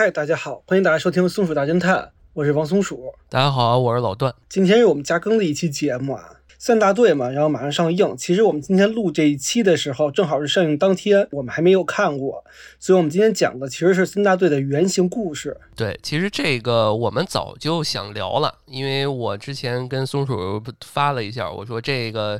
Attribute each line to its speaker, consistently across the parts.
Speaker 1: 嗨，大家好，欢迎大家收听《松鼠大侦探》，我是王松鼠。
Speaker 2: 大家好，我是老段。
Speaker 1: 今天是我们加更的一期节目啊。三大队嘛，然后马上上映。其实我们今天录这一期的时候，正好是上映当天，我们还没有看过，所以我们今天讲的其实是三大队的原型故事。
Speaker 2: 对，其实这个我们早就想聊了，因为我之前跟松鼠发了一下，我说这个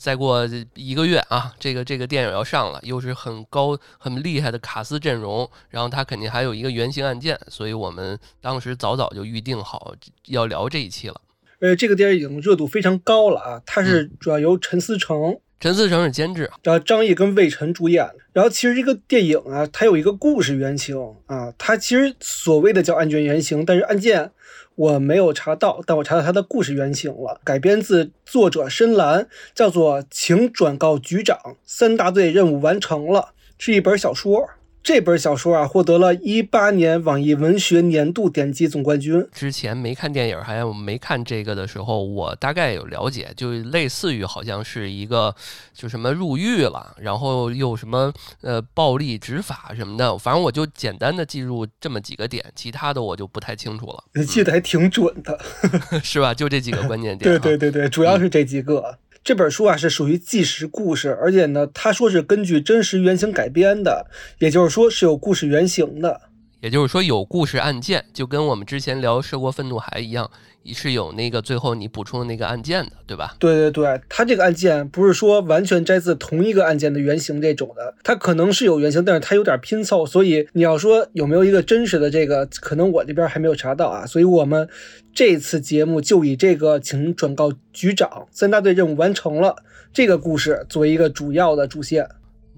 Speaker 2: 再过一个月啊，这个这个电影要上了，又是很高很厉害的卡斯阵容，然后它肯定还有一个原型案件，所以我们当时早早就预定好要聊这一期了。
Speaker 1: 呃，这个电影已经热度非常高了啊！它是主要由陈思诚，
Speaker 2: 陈思诚是监制，
Speaker 1: 然后张译跟魏晨主演。然后其实这个电影啊，它有一个故事原型啊，它其实所谓的叫案卷原型，但是案件我没有查到，但我查到它的故事原型了，改编自作者深蓝，叫做《请转告局长，三大队任务完成了》，是一本小说。这本小说啊，获得了一八年网易文学年度点击总冠军。
Speaker 2: 之前没看电影，还有没看这个的时候，我大概有了解，就类似于好像是一个，就什么入狱了，然后又什么呃暴力执法什么的，反正我就简单的记住这么几个点，其他的我就不太清楚了。
Speaker 1: 你记得还挺准的，
Speaker 2: 是吧？就这几个关键点。
Speaker 1: 对对对对，主要是这几个。这本书啊是属于纪实故事，而且呢，他说是根据真实原型改编的，也就是说是有故事原型的，
Speaker 2: 也就是说有故事案件，就跟我们之前聊《涉过愤怒海》一样。是有那个最后你补充的那个案件的，对吧？
Speaker 1: 对对对，它这个案件不是说完全摘自同一个案件的原型这种的，它可能是有原型，但是它有点拼凑，所以你要说有没有一个真实的这个，可能我这边还没有查到啊。所以我们这次节目就以这个请转告局长，三大队任务完成了这个故事作为一个主要的主线。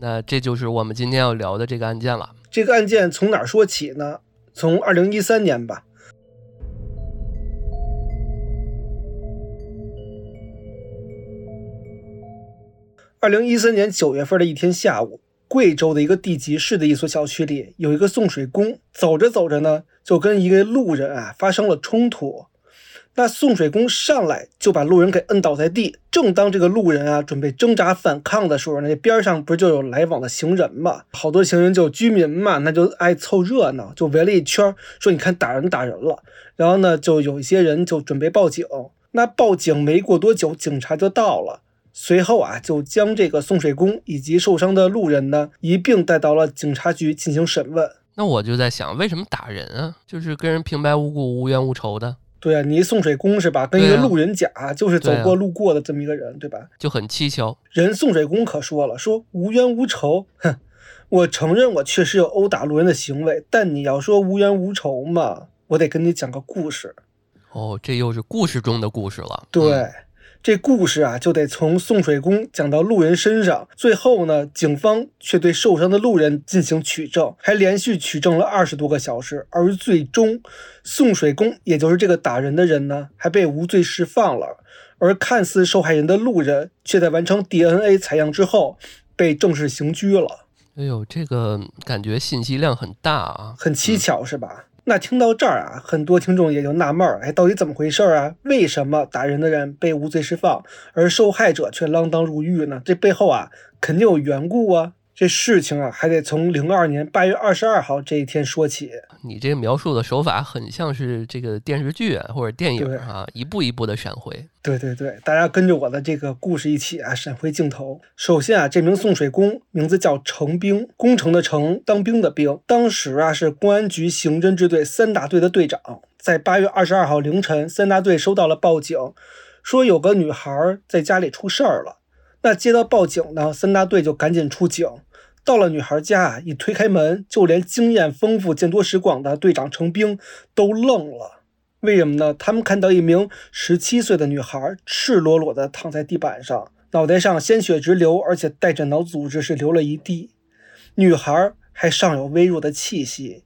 Speaker 2: 那这就是我们今天要聊的这个案件了。
Speaker 1: 这个案件从哪说起呢？从二零一三年吧。二零一三年九月份的一天下午，贵州的一个地级市的一所小区里，有一个送水工走着走着呢，就跟一个路人啊发生了冲突。那送水工上来就把路人给摁倒在地。正当这个路人啊准备挣扎反抗的时候，那边上不是就有来往的行人嘛？好多行人就居民嘛，那就爱凑热闹，就围了一圈，说你看打人打人了。然后呢，就有一些人就准备报警。那报警没过多久，警察就到了。随后啊，就将这个送水工以及受伤的路人呢一并带到了警察局进行审问。
Speaker 2: 那我就在想，为什么打人啊？就是跟人平白无故、无冤无仇的。
Speaker 1: 对啊，你送水工是吧？跟一个路人甲，就是走过路过的这么一个人，对吧？
Speaker 2: 就很蹊跷。
Speaker 1: 人送水工可说了，说无冤无仇。哼，我承认我确实有殴打路人的行为，但你要说无冤无仇嘛，我得跟你讲个故事。
Speaker 2: 哦，这又是故事中的故事了。
Speaker 1: 对。这故事啊，就得从送水工讲到路人身上。最后呢，警方却对受伤的路人进行取证，还连续取证了二十多个小时。而最终，送水工，也就是这个打人的人呢，还被无罪释放了。而看似受害人的路人，却在完成 DNA 采样之后，被正式刑拘了。
Speaker 2: 哎呦，这个感觉信息量很大啊，
Speaker 1: 很蹊跷，是吧？那听到这儿啊，很多听众也就纳闷儿，哎，到底怎么回事儿啊？为什么打人的人被无罪释放，而受害者却锒铛入狱呢？这背后啊，肯定有缘故啊。这事情啊，还得从零二年八月二十二号这一天说起。
Speaker 2: 你这个描述的手法很像是这个电视剧啊或者电影啊，一步一步的闪回。
Speaker 1: 对对对，大家跟着我的这个故事一起啊，闪回镜头。首先啊，这名送水工名字叫程兵，工程的程，当兵的兵。当时啊，是公安局刑侦支队三大队的队长。在八月二十二号凌晨，三大队收到了报警，说有个女孩在家里出事儿了。那接到报警呢，三大队就赶紧出警，到了女孩家，一推开门，就连经验丰富、见多识广的队长程兵都愣了。为什么呢？他们看到一名十七岁的女孩赤裸裸地躺在地板上，脑袋上鲜血直流，而且带着脑组织是流了一地，女孩还尚有微弱的气息。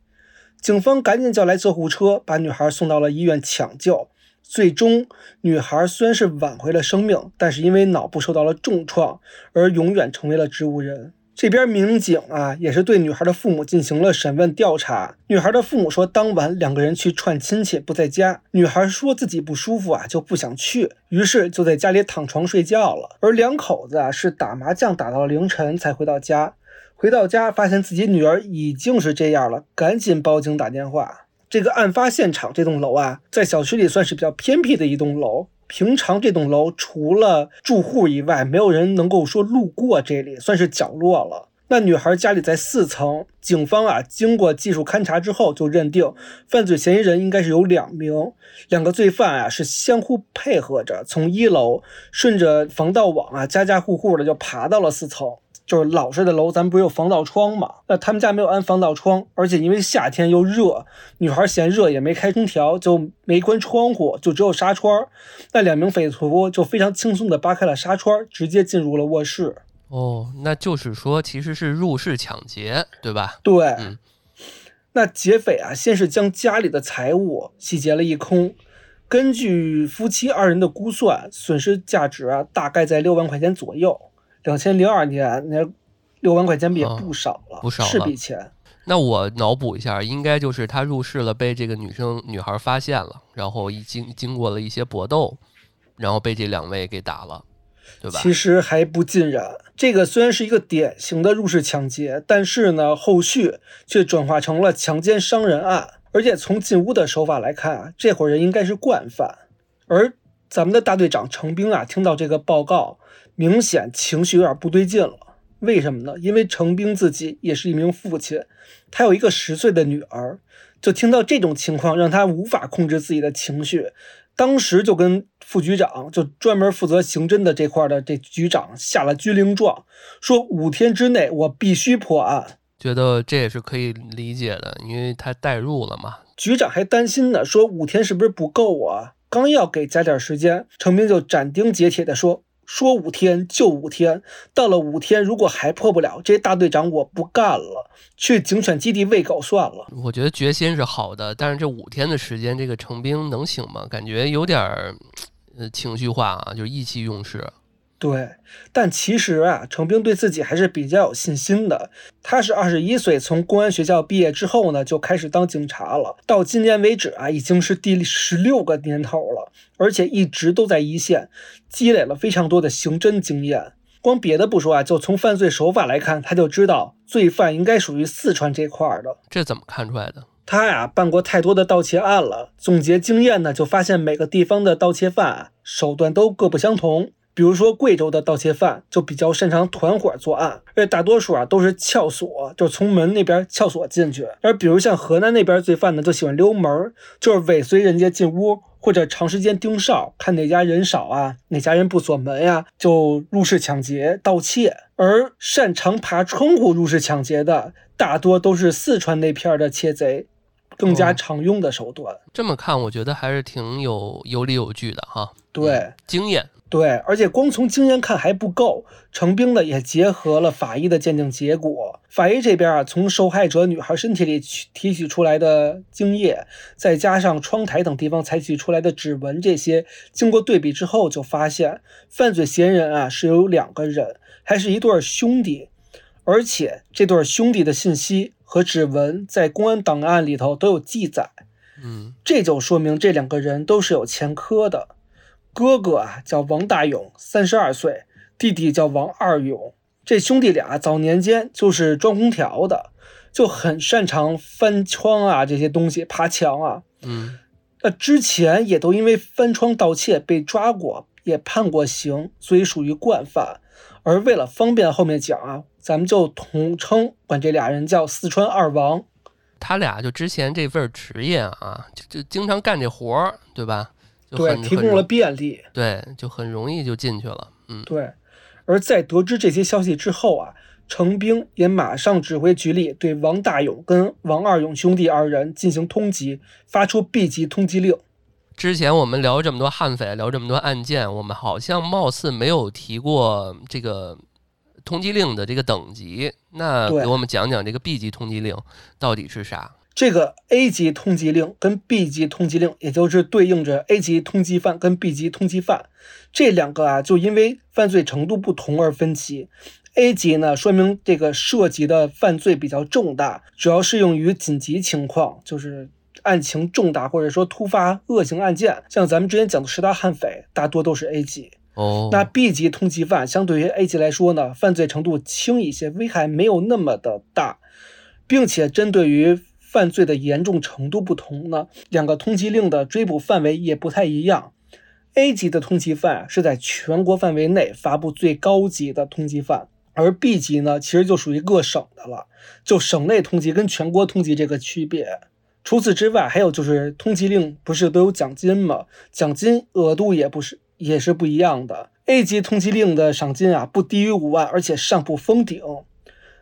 Speaker 1: 警方赶紧叫来救护车，把女孩送到了医院抢救。最终，女孩虽然是挽回了生命，但是因为脑部受到了重创，而永远成为了植物人。这边民警啊，也是对女孩的父母进行了审问调查。女孩的父母说，当晚两个人去串亲戚，不在家。女孩说自己不舒服啊，就不想去，于是就在家里躺床睡觉了。而两口子啊，是打麻将打到了凌晨才回到家。回到家发现自己女儿已经是这样了，赶紧报警打电话。这个案发现场这栋楼啊，在小区里算是比较偏僻的一栋楼。平常这栋楼除了住户以外，没有人能够说路过这里，算是角落了。那女孩家里在四层，警方啊经过技术勘查之后，就认定犯罪嫌疑人应该是有两名，两个罪犯啊是相互配合着，从一楼顺着防盗网啊，家家户户的就爬到了四层。就是老式的楼，咱们不是有防盗窗嘛？那他们家没有安防盗窗，而且因为夏天又热，女孩嫌热也没开空调，就没关窗户，就只有纱窗。那两名匪徒就非常轻松地扒开了纱窗，直接进入了卧室。
Speaker 2: 哦，那就是说其实是入室抢劫，对吧？
Speaker 1: 对。那劫匪啊，先是将家里的财物洗劫了一空，根据夫妻二人的估算，损失价值啊大概在六万块钱左右。两千零二年那六万块钱也不少了，
Speaker 2: 不少
Speaker 1: 是笔钱。
Speaker 2: 那我脑补一下，应该就是他入室了，被这个女生女孩发现了，然后已经经过了一些搏斗，然后被这两位给打了，对吧？
Speaker 1: 其实还不尽然。这个虽然是一个典型的入室抢劫，但是呢，后续却转化成了强奸伤人案。而且从进屋的手法来看啊，这伙人应该是惯犯。而咱们的大队长程兵啊，听到这个报告。明显情绪有点不对劲了，为什么呢？因为程兵自己也是一名父亲，他有一个十岁的女儿，就听到这种情况，让他无法控制自己的情绪，当时就跟副局长，就专门负责刑侦的这块的这局长下了军令状，说五天之内我必须破案。
Speaker 2: 觉得这也是可以理解的，因为他代入了嘛。
Speaker 1: 局长还担心呢，说五天是不是不够啊？刚要给加点时间，程兵就斩钉截铁地说。说五天就五天，到了五天如果还破不了，这大队长我不干了，去警犬基地喂狗算了。
Speaker 2: 我觉得决心是好的，但是这五天的时间，这个成兵能行吗？感觉有点儿，呃，情绪化啊，就是意气用事。
Speaker 1: 对，但其实啊，程兵对自己还是比较有信心的。他是二十一岁从公安学校毕业之后呢，就开始当警察了。到今年为止啊，已经是第十六个年头了，而且一直都在一线，积累了非常多的刑侦经验。光别的不说啊，就从犯罪手法来看，他就知道罪犯应该属于四川这块的。
Speaker 2: 这怎么看出来的？
Speaker 1: 他呀，办过太多的盗窃案了，总结经验呢，就发现每个地方的盗窃犯手段都各不相同。比如说贵州的盗窃犯就比较擅长团伙作案，而且大多数啊都是撬锁，就从门那边撬锁进去。而比如像河南那边罪犯呢，就喜欢溜门，就是尾随人家进屋，或者长时间盯梢，看哪家人少啊，哪家人不锁门呀，就入室抢劫、盗窃。而擅长爬窗户入室抢劫的，大多都是四川那片的窃贼，更加常用的手段。
Speaker 2: 这么看，我觉得还是挺有有理有据的哈。
Speaker 1: 对，
Speaker 2: 经验。
Speaker 1: 对，而且光从经验看还不够，程兵呢也结合了法医的鉴定结果。法医这边啊，从受害者女孩身体里取提取出来的精液，再加上窗台等地方采取出来的指纹，这些经过对比之后，就发现犯罪嫌疑人啊是有两个人，还是一对兄弟，而且这对兄弟的信息和指纹在公安档案里头都有记载。
Speaker 2: 嗯，
Speaker 1: 这就说明这两个人都是有前科的。哥哥啊叫王大勇，三十二岁；弟弟叫王二勇。这兄弟俩早年间就是装空调的，就很擅长翻窗啊这些东西，爬墙啊。
Speaker 2: 嗯，
Speaker 1: 那之前也都因为翻窗盗窃被抓过，也判过刑，所以属于惯犯。而为了方便后面讲啊，咱们就统称管这俩人叫四川二王。
Speaker 2: 他俩就之前这份职业啊，就就经常干这活儿，对吧？
Speaker 1: 对，提供了便利，
Speaker 2: 对，就很容易就进去了。嗯，
Speaker 1: 对。而在得知这些消息之后啊，程兵也马上指挥局里对王大勇跟王二勇兄弟二人进行通缉，发出 B 级通缉令。
Speaker 2: 之前我们聊这么多悍匪，聊这么多案件，我们好像貌似没有提过这个通缉令的这个等级。那给我们讲讲这个 B 级通缉令到底是啥？
Speaker 1: 这个 A 级通缉令跟 B 级通缉令，也就是对应着 A 级通缉犯跟 B 级通缉犯这两个啊，就因为犯罪程度不同而分歧。A 级呢，说明这个涉及的犯罪比较重大，主要适用于紧急情况，就是案情重大或者说突发恶性案件，像咱们之前讲的十大悍匪，大多都是 A 级。
Speaker 2: 哦，
Speaker 1: 那 B 级通缉犯相对于 A 级来说呢，犯罪程度轻一些，危害没有那么的大，并且针对于犯罪的严重程度不同呢，两个通缉令的追捕范围也不太一样。A 级的通缉犯是在全国范围内发布最高级的通缉犯，而 B 级呢，其实就属于各省的了，就省内通缉跟全国通缉这个区别。除此之外，还有就是通缉令不是都有奖金吗？奖金额度也不是也是不一样的。A 级通缉令的赏金啊不低于五万，而且上不封顶。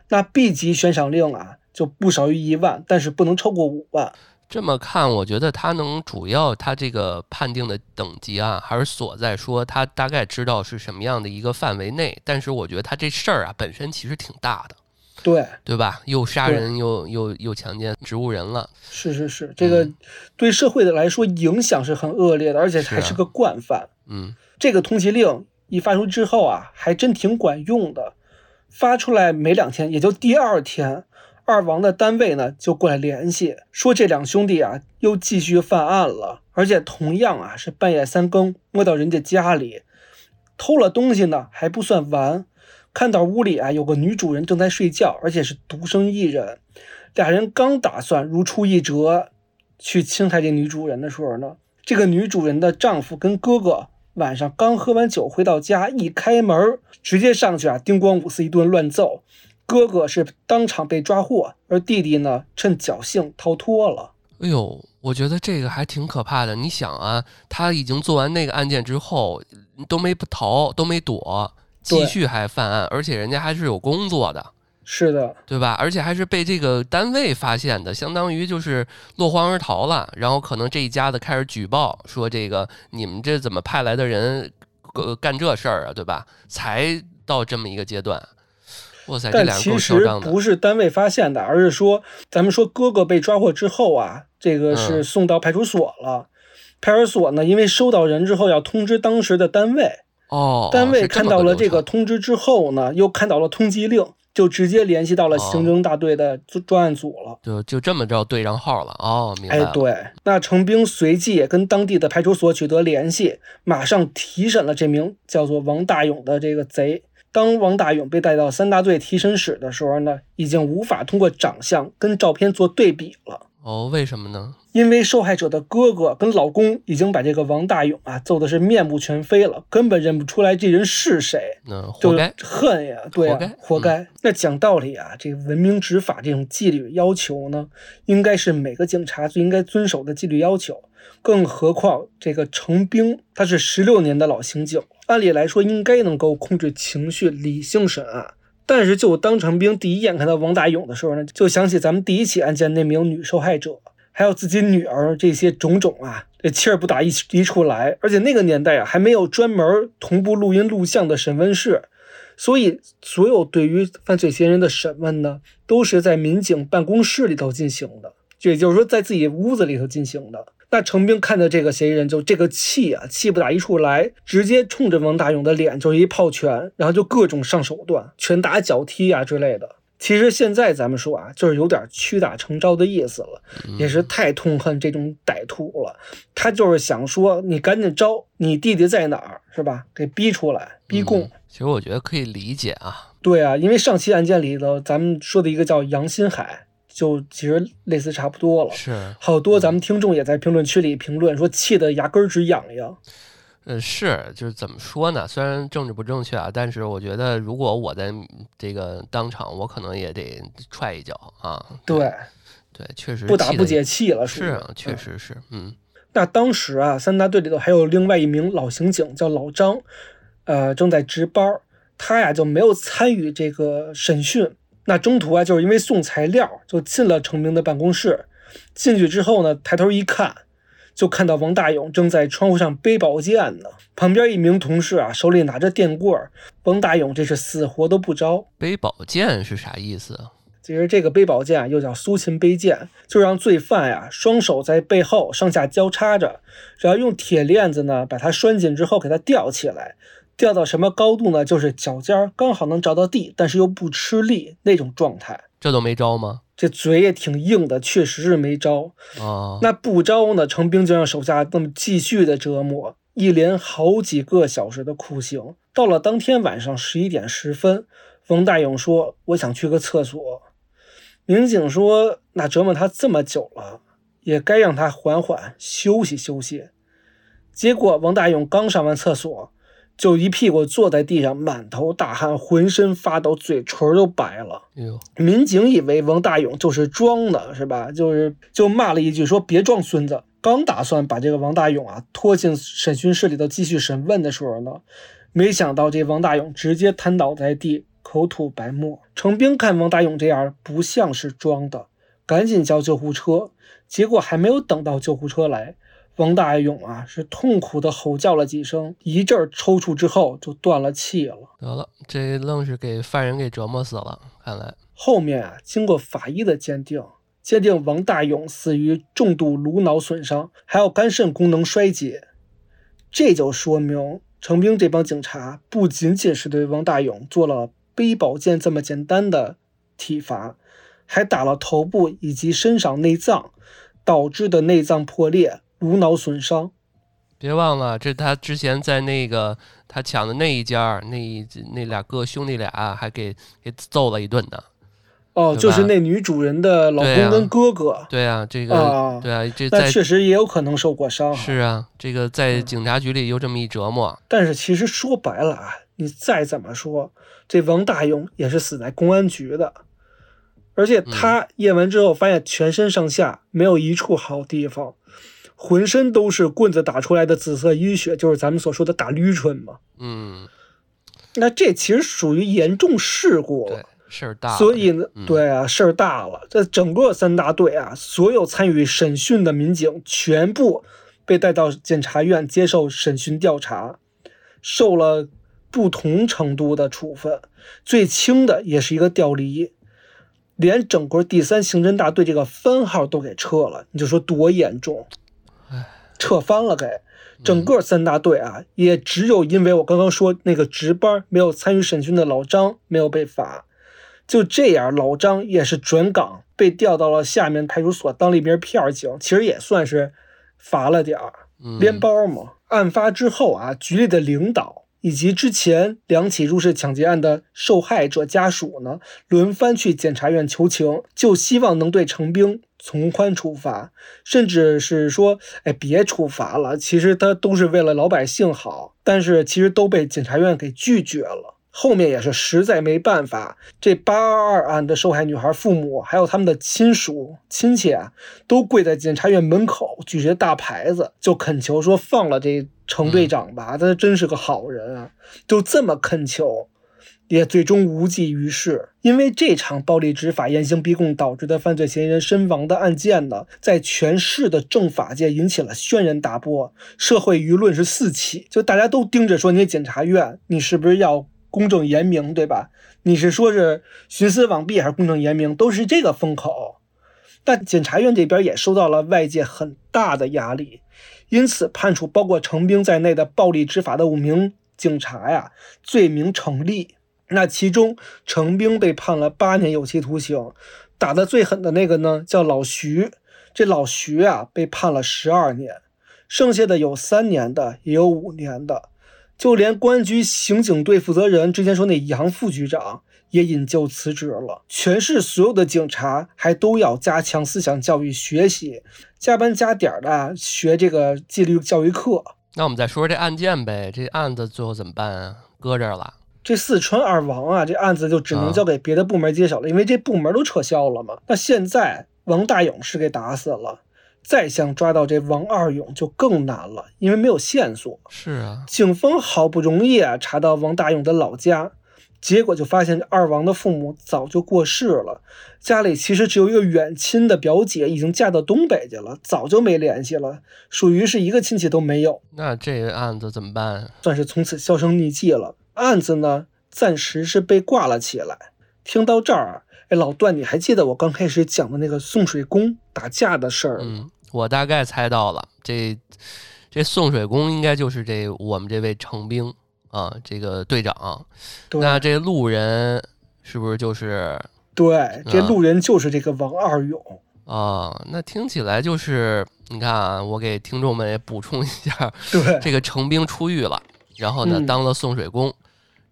Speaker 1: 那 B 级悬赏令啊就不少于一万，但是不能超过五万。
Speaker 2: 这么看，我觉得他能主要他这个判定的等级啊，还是所在说他大概知道是什么样的一个范围内。但是我觉得他这事儿啊本身其实挺大的，
Speaker 1: 对
Speaker 2: 对吧？又杀人又又又强奸植物人了，
Speaker 1: 是是是，这个对社会的来说影响是很恶劣的，而且还
Speaker 2: 是
Speaker 1: 个惯犯。
Speaker 2: 嗯，
Speaker 1: 这个通缉令一发出之后啊，还真挺管用的。发出来没两天，也就第二天，二王的单位呢就过来联系，说这两兄弟啊又继续犯案了，而且同样啊是半夜三更摸到人家家里，偷了东西呢还不算完，看到屋里啊有个女主人正在睡觉，而且是独身一人，俩人刚打算如出一辙去侵害这女主人的时候呢，这个女主人的丈夫跟哥哥晚上刚喝完酒回到家，一开门直接上去啊，叮咣五四一顿乱揍。哥哥是当场被抓获，而弟弟呢趁侥幸逃脱了。
Speaker 2: 哎呦，我觉得这个还挺可怕的。你想啊，他已经做完那个案件之后，都没逃，都没躲，继续还犯案，而且人家还是有工作的，
Speaker 1: 是的，
Speaker 2: 对吧？而且还是被这个单位发现的，相当于就是落荒而逃了。然后可能这一家子开始举报说，这个你们这怎么派来的人，呃，干这事儿啊，对吧？才到这么一个阶段。哇塞，
Speaker 1: 但其实。不是单位发现的，而是说咱们说哥哥被抓获之后啊，这个是
Speaker 2: 嗯
Speaker 1: 送到派出所了。派出所呢，因为收到人之后要通知当时的单位，
Speaker 2: 哦，
Speaker 1: 单位看到了这个通知之后呢，又看到了通缉令，就直接联系到了
Speaker 2: 哦
Speaker 1: 刑侦大队的专专案组了。
Speaker 2: 就就这么着对上号了。哦，明白。，
Speaker 1: 哎对，那程兵随即也跟当地的派出所取得联系，马上提审了这名叫做王大勇的这个贼。当王大勇被带到三大队提审室的时候呢，已经无法通过长相跟照片做对比了，
Speaker 2: 哦，为什么呢？
Speaker 1: 因为受害者的哥哥跟老公已经把这个王大勇啊揍的是面目全非了，根本认不出来这人是谁。
Speaker 2: 那活
Speaker 1: 就
Speaker 2: 该。
Speaker 1: 恨呀，对呀、
Speaker 2: 活该嗯
Speaker 1: 活该。那讲道理啊，这个文明执法这种纪律要求呢，应该是每个警察最应该遵守的纪律要求。更何况这个程兵他是十六年的老刑警，按理来说应该能够控制情绪、理性审案。但是就当程兵第一眼看到王大勇的时候呢，就想起咱们第一起案件那名女受害者，还有自己女儿这些种种啊，这气儿不打一一处来。而且那个年代啊，还没有专门同步录音录像的审问室，所以所有对于犯罪嫌疑人的审问呢，都是在民警办公室里头进行的，也就是说在自己屋子里头进行的。那程兵看着这个嫌疑人，就这个气啊，气不打一处来，直接冲着王大勇的脸就是一炮拳，然后就各种上手段，拳打脚踢啊之类的。其实现在咱们说啊，就是有点屈打成招的意思了，也是太痛恨这种歹徒了。他就是想说，你赶紧招，你弟弟在哪儿，是吧？给逼出来，逼供。
Speaker 2: 嗯其实我觉得可以理解啊。
Speaker 1: 对啊，因为上期案件里头，咱们说的一个叫杨新海，就其实类似差不多了。
Speaker 2: 是，
Speaker 1: 好多咱们听众也在评论区里评论说，气得牙根儿直痒痒。
Speaker 2: 呃，是，就是怎么说呢？虽然政治不正确啊，但是我觉得如果我在这个当场，我可能也得踹一脚啊。
Speaker 1: 对，
Speaker 2: 对，确实
Speaker 1: 不打不解气了，
Speaker 2: 是啊，确
Speaker 1: 嗯
Speaker 2: 实是，嗯
Speaker 1: 那当时啊，三大队里头还有另外一名老刑警叫老张，呃，正在值班儿，他呀就没有参与这个审讯。那中途啊，就是因为送材料，就进了程明的办公室。进去之后呢，抬头一看，就看到王大勇正在窗户上背宝剑呢。旁边一名同事啊，手里拿着电棍儿。王大勇这是死活都不招。
Speaker 2: 背宝剑是啥意思啊？
Speaker 1: 其实这个背宝剑啊，又叫苏秦背剑，就让罪犯呀双手在背后上下交叉着，然后用铁链子呢把它拴紧之后给它吊起来，吊到什么高度呢？就是脚尖儿刚好能着到地，但是又不吃力那种状态。
Speaker 2: 这都没招吗？
Speaker 1: 这嘴也挺硬的，确实是没招。
Speaker 2: 啊，
Speaker 1: 那不招呢，程兵就让手下那么继续的折磨，一连好几个小时的酷刑。到了当天晚上十一点十分，王大勇说：“我想去个厕所。”民警说：“那折磨他这么久了，也该让他缓缓休息休息。”结果王大勇刚上完厕所，就一屁股坐在地上，满头大汗，浑身发抖，嘴唇都白了。民警以为王大勇就是装的，是吧？就是就骂了一句说：“别装孙子。”刚打算把这个王大勇啊拖进审讯室里头继续审问的时候呢，没想到这王大勇直接瘫倒在地。口吐白沫，程兵看王大勇这样不像是装的，赶紧叫救护车。结果还没有等到救护车来，王大勇啊是痛苦的吼叫了几声，一阵抽搐之后就断了气了。
Speaker 2: 得了，这愣是给犯人给折磨死了。看来
Speaker 1: 后面啊，经过法医的鉴定，鉴定王大勇死于重度颅脑损伤，还有肝肾功能衰竭，这就说明程兵这帮警察不仅仅是对王大勇做了。背宝剑这么简单的体罚，还打了头部以及身上内脏，导致的内脏破裂、颅脑损伤。
Speaker 2: 别忘了，这他之前在那个他抢的那一家，那那俩哥兄弟俩还给给揍了一顿呢。
Speaker 1: 哦，就是那女主人的老公跟哥哥。
Speaker 2: 对啊，这个对啊，这
Speaker 1: 那确实也有可能受过伤。
Speaker 2: 是啊，这个在警察局里又这么一折磨。
Speaker 1: 但是其实说白了啊。你再怎么说，这王大勇也是死在公安局的，而且他验完之后发现全身上下没有一处好地方，浑身都是棍子打出来的紫色淤血，就是咱们所说的打捋唇嘛。
Speaker 2: 嗯，
Speaker 1: 那这其实属于严重事故了，
Speaker 2: 事儿大。
Speaker 1: 所以呢，对啊，事儿大了。这整个三大队啊，所有参与审讯的民警全部被带到检察院接受审讯调查，受了。不同程度的处分，最轻的也是一个调离，连整个第三刑侦大队这个番号都给撤了。你就说多严重？撤翻了给整个三大队啊，也只有因为我刚刚说那个值班没有参与审讯的老张没有被罚。就这样，老张也是转岗被调到了下面派出所当了一名片警，其实也算是罚了点儿，连包嘛。案发之后啊，局里的领导。以及之前两起入室抢劫案的受害者家属呢，轮番去检察院求情，就希望能对程兵从宽处罚，甚至是说，哎，别处罚了。其实他都是为了老百姓好，但是其实都被检察院给拒绝了。后面也是实在没办法，这八二二案的受害女孩父母还有他们的亲属亲戚啊，都跪在检察院门口，举着大牌子，就恳求说放了这程队长吧，他真是个好人啊，就这么恳求，也最终无济于事。因为这场暴力执法、严刑逼供导致的犯罪嫌疑人身亡的案件呢，在全市的政法界引起了轩然大波，社会舆论是四起，就大家都盯着说你检察院，你是不是要？公正严明，对吧？你是说是徇私枉弊还是公正严明，都是这个风口。但检察院这边也受到了外界很大的压力，因此判处包括程兵在内的暴力执法的五名警察呀罪名成立。那其中程兵被判了八年有期徒刑，打的最狠的那个呢叫老徐，这老徐啊被判了十二年，剩下的有三年的，也有五年的。就连公安局刑警队负责人之前说那杨副局长也引咎辞职了。全市所有的警察还都要加强思想教育学习，加班加点的学这个纪律教育课。
Speaker 2: 那我们再说说这案件呗，这案子最后怎么办啊？搁这儿了。
Speaker 1: 这四川二王啊，这案子就只能交给别的部门接手了，因为这部门都撤销了嘛。那现在王大勇是给打死了。再想抓到这王二勇就更难了，因为没有线索。
Speaker 2: 是啊，
Speaker 1: 警方好不容易啊查到王大勇的老家，结果就发现二王的父母早就过世了，家里其实只有一个远亲的表姐，已经嫁到东北去了，早就没联系了，属于是一个亲戚都没有。
Speaker 2: 那这个案子怎么办？
Speaker 1: 算是从此销声匿迹了。案子呢，暂时是被挂了起来。听到这儿，哎，老段，你还记得我刚开始讲的那个送水工打架的事儿
Speaker 2: 吗？我大概猜到了，这这送水工应该就是这我们这位程兵啊，这个队长。那这路人是不是就是？
Speaker 1: 对，这路人就是这个王二勇。
Speaker 2: 哦，那听起来就是你看啊，我给听众们也补充一下，
Speaker 1: 对，
Speaker 2: 这个程兵出狱了，然后呢
Speaker 1: 嗯
Speaker 2: 当了送水工，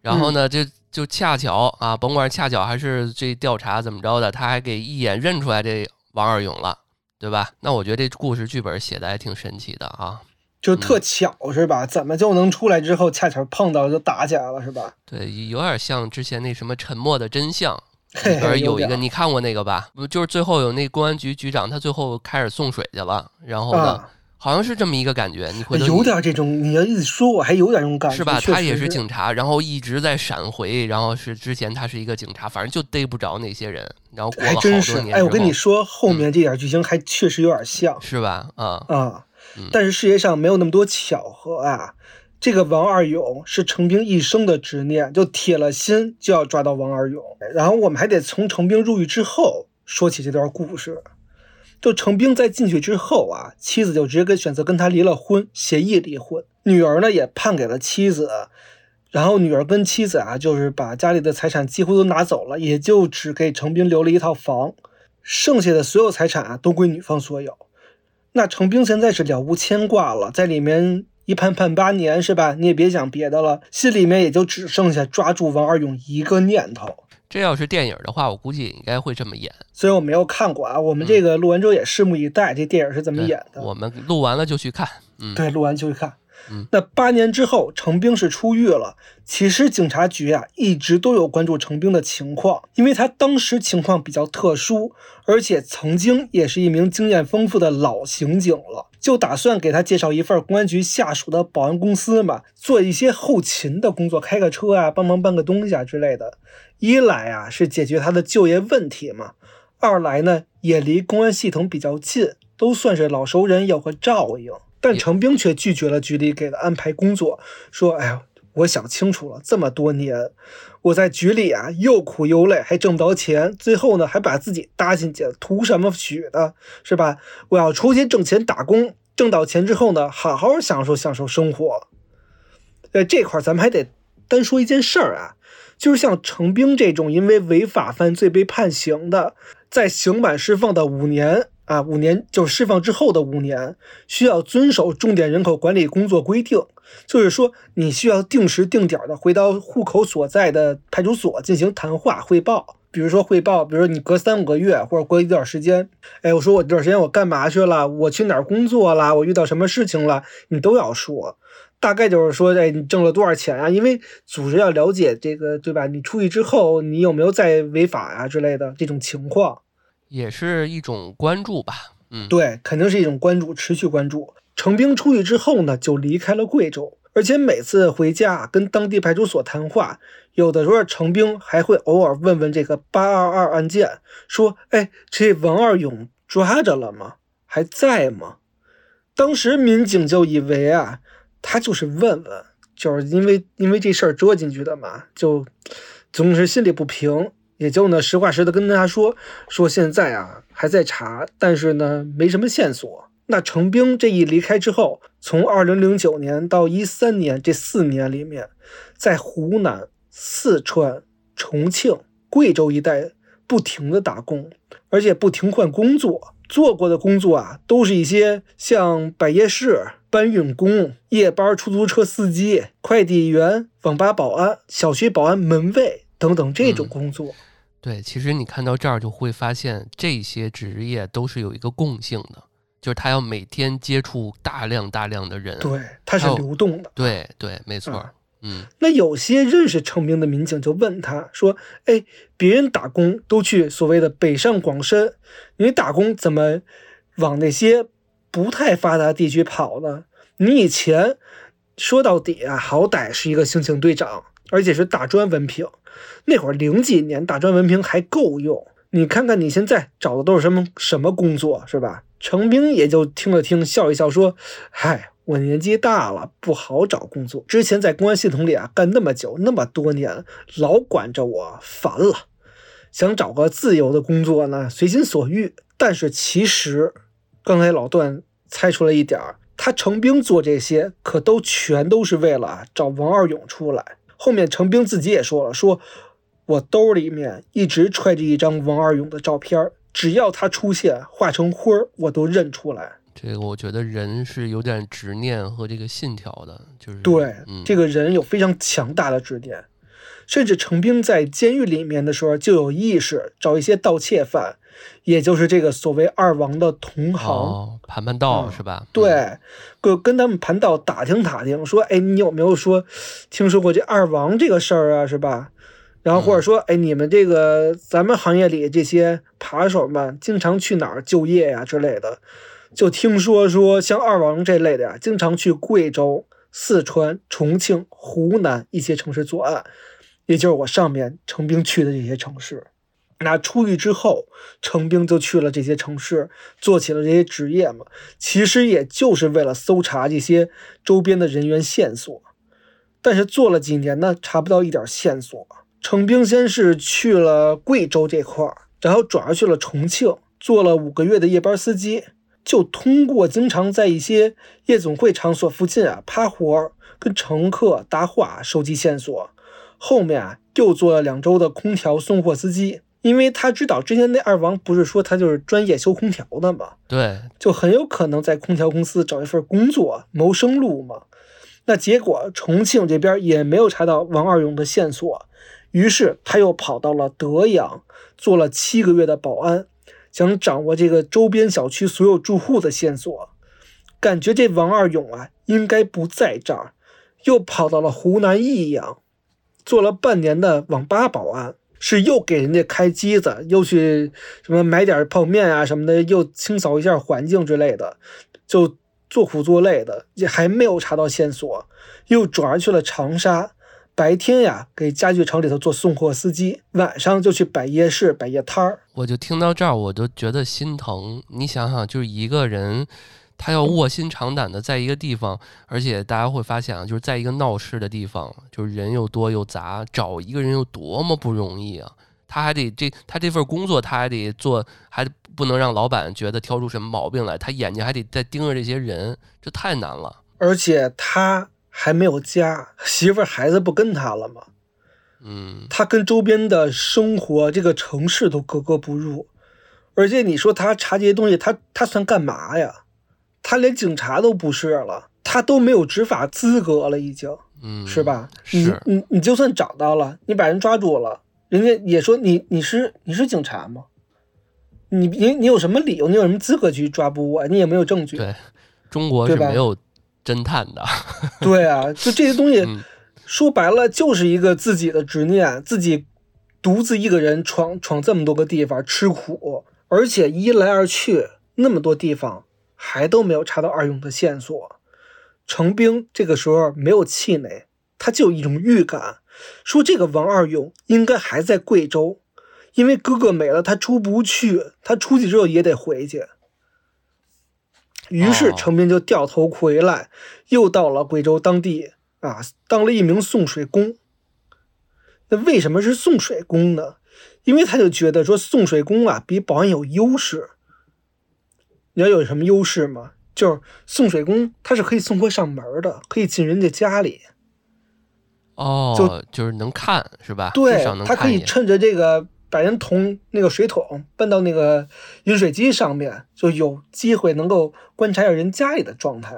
Speaker 2: 然后呢就就恰巧啊，甭管恰巧还是这调查怎么着的，他还给一眼认出来这王二勇了，对吧？那我觉得这故事剧本写的还挺神奇的啊。
Speaker 1: 就特巧是吧？怎么就能出来之后恰巧碰到就打起来了是吧？
Speaker 2: 对，有点像之前那什么《沉默的真相》里边有一个，你看过那个吧？不就是最后有那公安局局长，他最后开始送水去了，然后呢，
Speaker 1: 啊，
Speaker 2: 好像是这么一个感觉。你回头
Speaker 1: 有点这种，你要一说，我还有点这种感觉，
Speaker 2: 是吧？他也是警察，然后一直在闪回，然后是之前他是一个警察，反正就逮不着那些人，然后过了好多
Speaker 1: 还真是。哎，我跟你说，后面这点剧情还确实有点像
Speaker 2: 是吧？啊，
Speaker 1: 啊
Speaker 2: 嗯，
Speaker 1: 但是世界上没有那么多巧合啊。这个王二勇是程兵一生的执念，就铁了心就要抓到王二勇。然后我们还得从程兵入狱之后说起这段故事。就程兵在进去之后啊，妻子就直接跟选择跟他离了婚，协议离婚。女儿呢也判给了妻子，然后女儿跟妻子啊，就是把家里的财产几乎都拿走了，也就只给程兵留了一套房，剩下的所有财产啊都归女方所有。那程兵现在是了无牵挂了，在里面一判判八年是吧？你也别想别的了，心里面也就只剩下抓住王二勇一个念头。
Speaker 2: 这要是电影的话，我估计也应该会这么演。
Speaker 1: 虽然我没有看过啊，我们这个录完之后也拭目以待，这电影是怎么演的。
Speaker 2: 我们录完了就去看。嗯，
Speaker 1: 对，录完就去看。
Speaker 2: 嗯
Speaker 1: 那八年之后，程兵是出狱了。其实警察局啊，一直都有关注程兵的情况，因为他当时情况比较特殊，而且曾经也是一名经验丰富的老刑警了，就打算给他介绍一份公安局下属的保安公司嘛，做一些后勤的工作，开个车啊，帮忙搬个东西啊之类的。一来啊，是解决他的就业问题嘛；二来呢，也离公安系统比较近，都算是老熟人，有个照应。但程兵却拒绝了局里给的安排工作，说：“哎呀，我想清楚了，这么多年，我在局里啊又苦又累，还挣不着钱，最后呢还把自己搭进去了，图什么许的，是吧？我要出去挣钱打工，挣到钱之后呢，好好享受享受生活。呃，这块咱们还得单说一件事儿啊，就是像程兵这种因为违法犯罪被判刑的，在刑满释放的五年啊，五年就是释放之后的五年，需要遵守重点人口管理工作规定，就是说你需要定时定点的回到户口所在的派出所进行谈话汇报。比如说汇报，比如说你隔三五个月或者隔一段时间，哎，我说我这段时间我干嘛去了？我去哪儿工作了？我遇到什么事情了？你都要说。大概就是说，哎，你挣了多少钱啊？因为组织要了解这个，对吧？你出去之后，你有没有再违法呀、之类的这种情况？
Speaker 2: 也是一种关注吧。嗯，
Speaker 1: 对，肯定是一种关注，持续关注。程兵出狱之后呢，就离开了贵州，而且每次回家跟当地派出所谈话，有的时候程兵还会偶尔问问这个八二二案件，说：“哎，这王二勇抓着了吗？还在吗？”当时民警就以为啊，他就是问问，就是因为因为这事儿捉进去的嘛，就总是心里不平，也就呢实话实的跟他说说现在啊还在查，但是呢没什么线索。那程兵这一离开之后，从二零零九年到一三年这四年里面，在湖南、四川、重庆、贵州一带不停的打工，而且不停换工作。做过的工作啊，都是一些像摆夜市、搬运工、夜班出租车司机、快递员、网吧保安、小区保安门卫等等这种
Speaker 2: 嗯
Speaker 1: 工作。
Speaker 2: 对，其实你看到这儿就会发现，这些职业都是有一个共性的，就是他要每天接触大量大量的人。
Speaker 1: 对，他是流动的。
Speaker 2: 对对，没错
Speaker 1: 啊。
Speaker 2: 嗯，
Speaker 1: 那有些认识程兵的民警就问他说：“哎，别人打工都去所谓的北上广深，你打工怎么往那些不太发达地区跑呢？你以前说到底啊，好歹是一个刑警队长，而且是大专文凭。那会儿零几年大专文凭还够用，你看看你现在找的都是什么什么工作，是吧？”程兵也就听了听，笑一笑说：“嗨。”我年纪大了，不好找工作。之前在公安系统里啊干那么久，那么多年，老管着我，烦了。想找个自由的工作呢，随心所欲。但是其实，刚才老段猜出来一点，他程兵做这些，可都全都是为了找王二勇出来。后面程兵自己也说了，说我兜里面一直揣着一张王二勇的照片儿，只要他出现，化成灰儿，我都认出来。
Speaker 2: 这个我觉得人是有点执念和这个信条的，就是
Speaker 1: 对，
Speaker 2: 嗯，
Speaker 1: 这个人有非常强大的执念，甚至程兵在监狱里面的时候就有意识找一些盗窃犯，也就是这个所谓二王的同行，
Speaker 2: 哦，盘盘道
Speaker 1: 嗯
Speaker 2: 是吧？嗯，
Speaker 1: 对，跟跟他们盘道打听打听，说，哎，你有没有说听说过这二王这个事儿啊，是吧？然后或者说，哎，你们这个咱们行业里这些扒手们经常去哪儿就业呀、之类的，就听说说像二王这类的呀，经常去贵州、四川、重庆、湖南一些城市作案，也就是我上面程兵去的这些城市。那出狱之后，程兵就去了这些城市，做起了这些职业嘛，其实也就是为了搜查这些周边的人员线索。但是做了几年呢，查不到一点线索。程兵先是去了贵州这块儿，然后转而去了重庆，做了五个月的夜班司机，就通过经常在一些夜总会场所附近啊趴活，跟乘客搭话收集线索。后面啊又做了两周的空调送货司机，因为他知道之前那二王不是说他就是专业修空调的嘛，
Speaker 2: 对，
Speaker 1: 就很有可能在空调公司找一份工作谋生路嘛。那结果重庆这边也没有查到王二勇的线索，于是他又跑到了德阳，做了七个月的保安，想掌握这个周边小区所有住户的线索。感觉这王二勇啊应该不在这儿，又跑到了湖南益阳，做了半年的网吧保安，是又给人家开机子，又去什么买点泡面啊什么的，又清扫一下环境之类的，就做苦做累的，也还没有查到线索，又转而去了长沙。白天呀，给家具城里头做送货司机，晚上就去摆夜市、摆夜摊儿。
Speaker 2: 我就听到这儿，我就觉得心疼。你想想，就是一个人，他要卧薪尝胆的在一个地方，而且大家会发现啊，就是在一个闹市的地方，就是人又多又杂，找一个人有多么不容易啊！他还得这他这份工作，他还得做，还不能让老板觉得挑出什么毛病来，他眼睛还得再盯着这些人，这太难了。
Speaker 1: 而且他还没有家，媳妇儿孩子不跟他了吗？
Speaker 2: 嗯，
Speaker 1: 他跟周边的生活这个城市都格格不入。而且你说他查这些东西，他他算干嘛呀？他连警察都不是了，他都没有执法资格了，已经
Speaker 2: 嗯，
Speaker 1: 是吧？你
Speaker 2: 是，
Speaker 1: 你你就算找到了，你把人抓住了，人家也说你你是你是警察吗？你你你有什么理由？你有什么资格去抓捕我？你也没有证据。
Speaker 2: 对，中国是没有侦探的。
Speaker 1: 对啊，就这些东西，
Speaker 2: 嗯
Speaker 1: 说白了就是一个自己的执念，自己独自一个人闯闯这么多个地方吃苦，而且一来二去那么多地方，还都没有查到二勇的线索。程兵这个时候没有气馁，他就有一种预感，说这个王二勇应该还在贵州，因为哥哥没了，他出不去，他出去之后也得回去。于是
Speaker 2: 哦
Speaker 1: 程兵就掉头回来，又到了贵州当地啊，当了一名送水工。那为什么是送水工呢？因为他就觉得说送水工啊比保安有优势。你知道有什么优势吗？就是送水工他是可以送货上门的，可以进人家家里。
Speaker 2: 哦，
Speaker 1: 就
Speaker 2: 就是能看是吧？
Speaker 1: 对他可。以趁着这个把人桶那个水桶搬到那个饮水机上面，就有机会能够观察一下人家里的状态。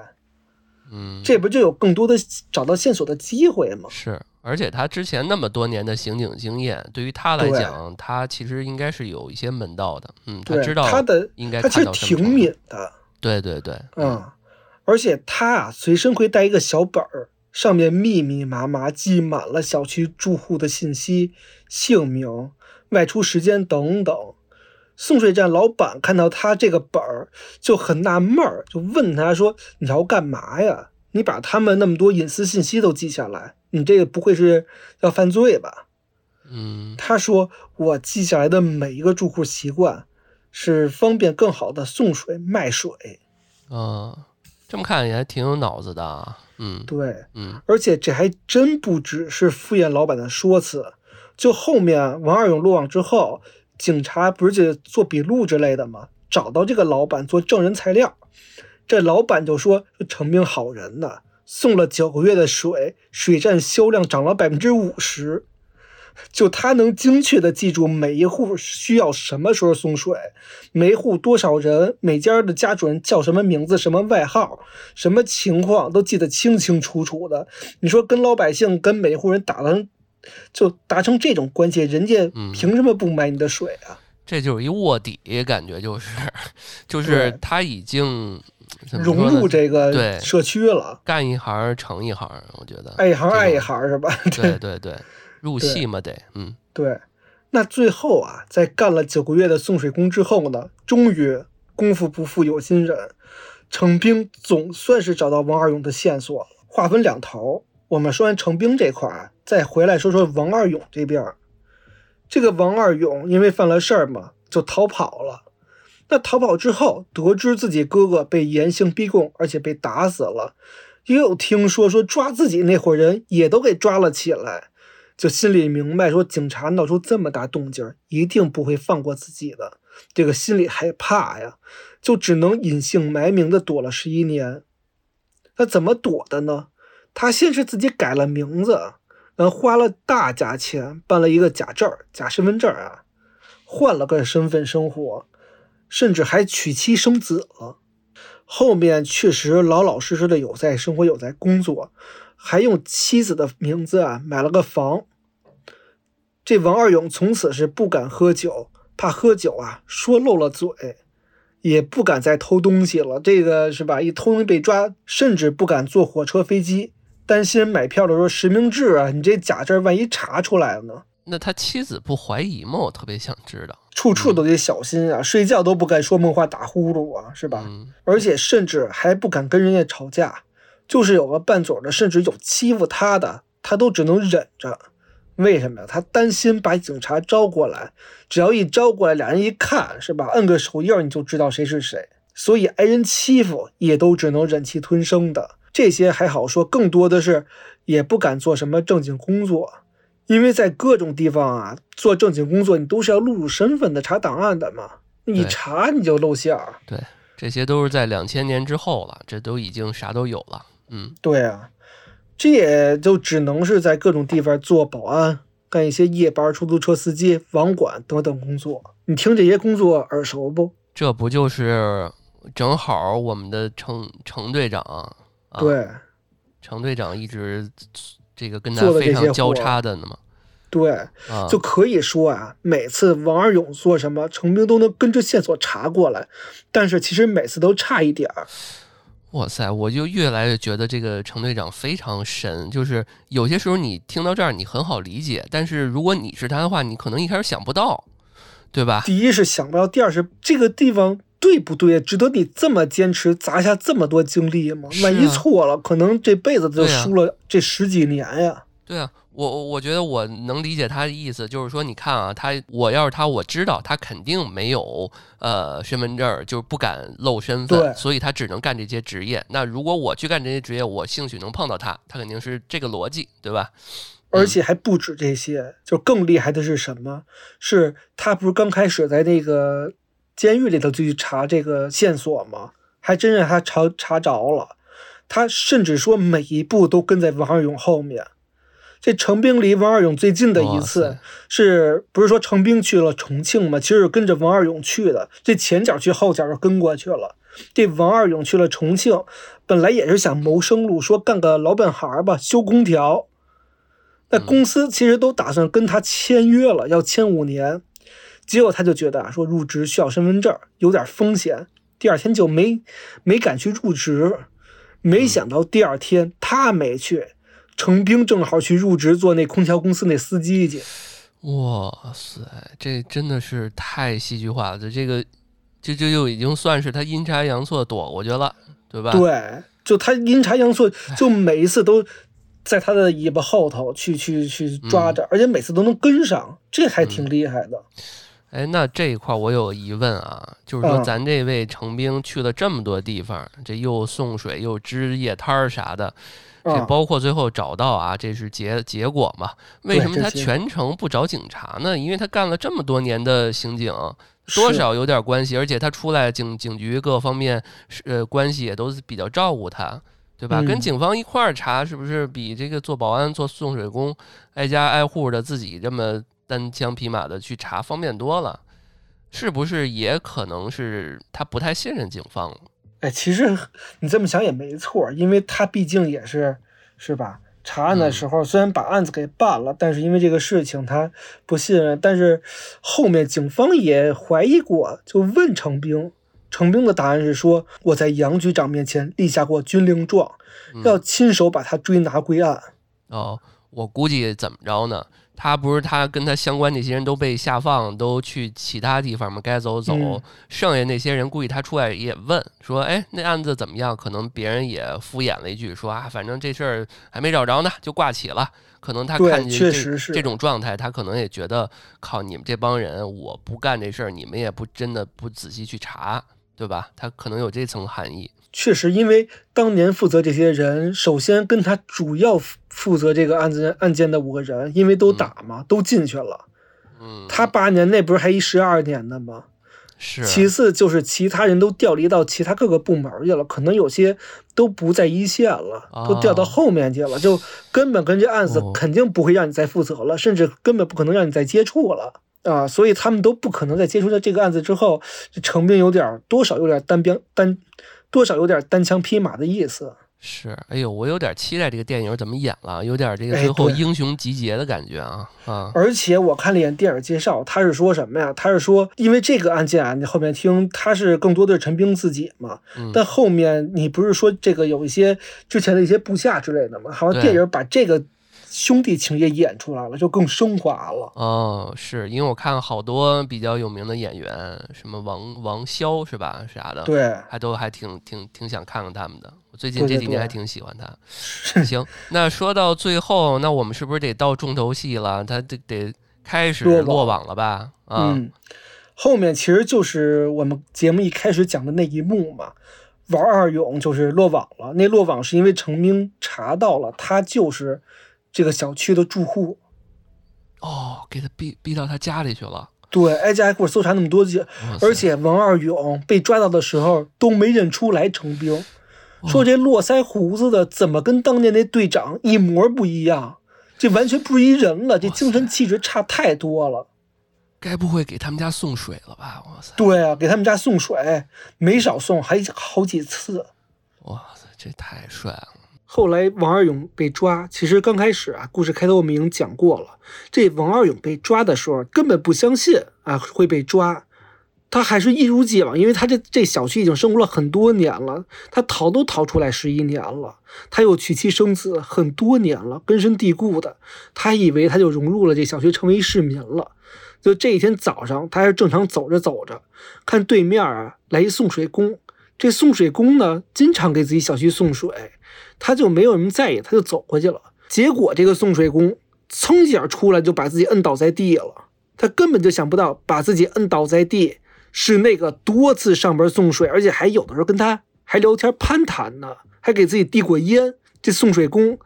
Speaker 2: 嗯，
Speaker 1: 这不就有更多的找到线索的机会吗？
Speaker 2: 是，而且他之前那么多年的刑警经验，对于他来讲，他其实应该是有一些门道的。嗯，他知道
Speaker 1: 他的
Speaker 2: 应该
Speaker 1: 他挺敏的，
Speaker 2: 对对对，
Speaker 1: 嗯，而且他啊随身会带一个小本儿，上面密密麻麻记满了小区住户的信息、姓名、外出时间等等。送水站老板看到他这个本儿就很纳闷儿，就问他说：“你要干嘛呀？你把他们那么多隐私信息都记下来，你这个不会是要犯罪吧？”
Speaker 2: 嗯
Speaker 1: 他说：“我记下来的每一个住户习惯，是方便更好的送水卖水。
Speaker 2: 啊，这么看也还挺有脑子的啊。嗯
Speaker 1: 对，
Speaker 2: 嗯
Speaker 1: 而且这还真不只是敷衍老板的说辞。就后面王二勇落网之后，警察不是就做笔录之类的吗？找到这个老板做证人材料，这老板就说：“说程兵好人呐，送了九个月的水，水站销量涨了百分之五十。”就他能精确的记住每一户需要什么时候送水，每户多少人，每家的家主人叫什么名字、什么外号、什么情况都记得清清楚楚的。你说跟老百姓、跟每户人打成就达成这种关系，人家凭什么不买你的水啊？
Speaker 2: 这就是一卧底，感觉就是，就是他已经
Speaker 1: 融入这个社区了，
Speaker 2: 干一行成一行，我觉得
Speaker 1: 爱一行爱一行是吧？
Speaker 2: 对对对，入戏嘛得，嗯，
Speaker 1: 对。那最后啊，在干了九个月的送水工之后呢，终于功夫不负有心人，程兵总算是找到王二勇的线索了。话分两头，我们说完程兵这块，再回来说说王二勇这边。这个王二勇因为犯了事儿嘛，就逃跑了。那逃跑之后，得知自己哥哥被严刑逼供，而且被打死了，又听说说抓自己那伙人也都给抓了起来，就心里明白说警察闹出这么大动静，一定不会放过自己的。这个心里害怕呀，就只能隐姓埋名的躲了十一年。他怎么躲的呢？他先是自己改了名字。然后，花了大价钱办了一个假证假身份证啊，换了个身份生活，甚至还娶妻生子了。后面确实老老实实的有在生活，有在工作，还用妻子的名字啊买了个房。这王二勇从此是不敢喝酒，怕喝酒啊说漏了嘴，也不敢再偷东西了。这个是吧？一偷东西被抓，甚至不敢坐火车飞机。担心买票的时候实名制啊，你这假证万一查出来了呢？
Speaker 2: 那他妻子不怀疑吗？我特别想知道，
Speaker 1: 处处都得小心啊，睡觉都不敢说梦话打呼噜啊，是吧？而且甚至还不敢跟人家吵架，就是有个拌嘴的，甚至有欺负他的，他都只能忍着。为什么呀？他担心把警察招过来，只要一招过来，俩人一看，是吧？摁个手印你就知道谁是谁，所以挨人欺负也都只能忍气吞声的。这些还好说，更多的是也不敢做什么正经工作，因为在各种地方啊，做正经工作你都是要录入身份的、查档案的嘛，你查你就露馅儿。
Speaker 2: 对，这些都是在两千年之后了，这都已经啥都有了。嗯，
Speaker 1: 对啊，这也就只能是在各种地方做保安，干一些夜班、出租车司机、网管等等工作。你听这些工作耳熟不？
Speaker 2: 这不就是正好我们的程程队长。
Speaker 1: 对，
Speaker 2: 程队长一直这个跟他非常交叉的呢吗。
Speaker 1: 对，就可以说啊，每次王二勇做什么，程兵都能跟着线索查过来，但是其实每次都差一点儿。
Speaker 2: 哇塞，我就越来越觉得这个程队长非常神，就是有些时候你听到这儿你很好理解，但是如果你是他的话，你可能一开始想不到，对吧？
Speaker 1: 第一是想不到，第二是这个地方。对不对？值得你这么坚持，砸下这么多精力吗？万一错了，可能这辈子就输了这十几年呀。
Speaker 2: 对啊，我我觉得我能理解他的意思，就是说，你看啊，他我要是他，我知道他肯定没有呃身份证，就是不敢露身份，所以他只能干这些职业。那如果我去干这些职业，我兴许能碰到他，他肯定是这个逻辑，对吧？
Speaker 1: 而且还不止这些，就更厉害的是什么？是他不是刚开始在那个。监狱里头就去查这个线索吗，还真让他查查着了。他甚至说每一步都跟在王二勇后面。这程兵离王二勇最近的一次，是不是说程兵去了重庆嘛？其实是跟着王二勇去的。这前脚去，后脚就跟过去了。这王二勇去了重庆，本来也是想谋生路，说干个老本行吧，修空调。那公司其实都打算跟他签约了，要签五年。结果他就觉得啊，说入职需要身份证，有点风险，第二天就没没敢去入职。没想到第二天他没去，程兵正好去入职做那空调公司那司机去。
Speaker 2: 哇塞，这真的是太戏剧化了！这这个，这这就已经算是他阴差阳错躲过去了，对吧？
Speaker 1: 对，就他阴差阳错，就每一次都在他的尾巴后头去去去抓着，而且每次都能跟上，这还挺厉害的。
Speaker 2: 哎，那这一块我有疑问啊，就是说咱这位成兵去了这么多地方，这又送水又支夜摊儿啥的，这包括最后找到啊，这是结结果嘛？为什么他全程不找警察呢？因为他干了这么多年的刑警，多少有点关系，而且他出来警警局各方面是呃关系也都是比较照顾他，对吧？跟
Speaker 1: 嗯
Speaker 2: 警方一块儿查，是不是比这个做保安、做送水工，挨家挨户的自己这么单枪匹马的去查方便多了？是不是也可能是他不太信任警方了？
Speaker 1: 哎，其实你这么想也没错，因为他毕竟也是，是吧？查案的时候虽然把案子给办了，但是因为这个事情他不信任，但是后面警方也怀疑过，就问程兵，程兵的答案是说我在杨局长面前立下过军令状，要亲手把他追拿归案。
Speaker 2: 哦，我估计怎么着呢？他不是他跟他相关那些人都被下放，都去其他地方嘛，该走走。
Speaker 1: 嗯
Speaker 2: 剩下那些人估计他出来也问说：“哎，那案子怎么样？”可能别人也敷衍了一句说：“啊，反正这事儿还没找着呢，就挂起了。”可能他看见这
Speaker 1: 确实是
Speaker 2: 这种状态，他可能也觉得靠你们这帮人，我不干这事儿，你们也不真的不仔细去查，对吧？他可能有这层含义。
Speaker 1: 确实，因为当年负责这些人，首先跟他主要负负责这个案子案件的五个人，因为都打嘛，都进去了。
Speaker 2: 嗯，
Speaker 1: 他八年内不是还一十二年的吗？
Speaker 2: 是
Speaker 1: 其次就是其他人都调离到其他各个部门去了，可能有些都不在一线了，都调到后面去了，就根本跟这案子
Speaker 2: 哦
Speaker 1: 肯定不会让你再负责了，甚至根本不可能让你再接触了啊！所以他们都不可能在接触到这个案子之后，这程兵有点多少有点单兵单，多少有点单枪匹马的意思。
Speaker 2: 是，哎呦，我有点期待这个电影怎么演了，有点这个
Speaker 1: 哎
Speaker 2: 最后英雄集结的感觉啊啊！
Speaker 1: 而且我看了一眼电影介绍，他是说什么呀？他是说，因为这个案件啊，你后面听他是更多的是陈兵自己嘛，
Speaker 2: 嗯
Speaker 1: 但后面你不是说这个有一些之前的一些部下之类的吗？好像电影把这个兄弟情也演出来了，就更升华了。
Speaker 2: 哦，是因为我看好多比较有名的演员，什么王王骁是吧，啥的，，
Speaker 1: 对，
Speaker 2: 还都还挺挺挺想看看他们的。我最近这几年还挺喜欢他。行，那说到最后，那我们是不是得到重头戏了？他得得开始
Speaker 1: 落网
Speaker 2: 了吧？啊，
Speaker 1: 嗯，后面其实就是我们节目一开始讲的那一幕嘛。王二勇就是落网了，那落网是因为程兵查到了他就是这个小区的住户，
Speaker 2: 哦，给他逼逼到他家里去了。
Speaker 1: 对，挨家挨户搜查那么多次，而且王二勇被抓到的时候都没认出来程兵，说这络腮胡子的怎么跟当年那队长一模不一样，这完全不是一人了，这精神气质差太多了。
Speaker 2: 该不会给他们家送水了吧？哇塞，
Speaker 1: 对啊，给他们家送水，没少送，还好几次。
Speaker 2: 哇塞，这太帅了。
Speaker 1: 后来王二勇被抓，其实刚开始啊，故事开头我们已经讲过了。这王二勇被抓的时候，根本不相信啊会被抓，他还是一如既往，因为他这这小区已经生活了很多年了，他逃都逃出来十一年了，他又娶妻生子很多年了，根深蒂固的，他以为他就融入了这小区，成为市民了。就这一天早上，他还是正常走着走着，看对面啊来一送水工，这送水工呢经常给自己小区送水。他就没有什么在意，他就走过去了。结果这个送水工噌一下出来，就把自己摁倒在地了。他根本就想不到，把自己摁倒在地是那个多次上门送水，而且还有的时候跟他还聊天攀谈呢，还给自己递过烟。这送水工，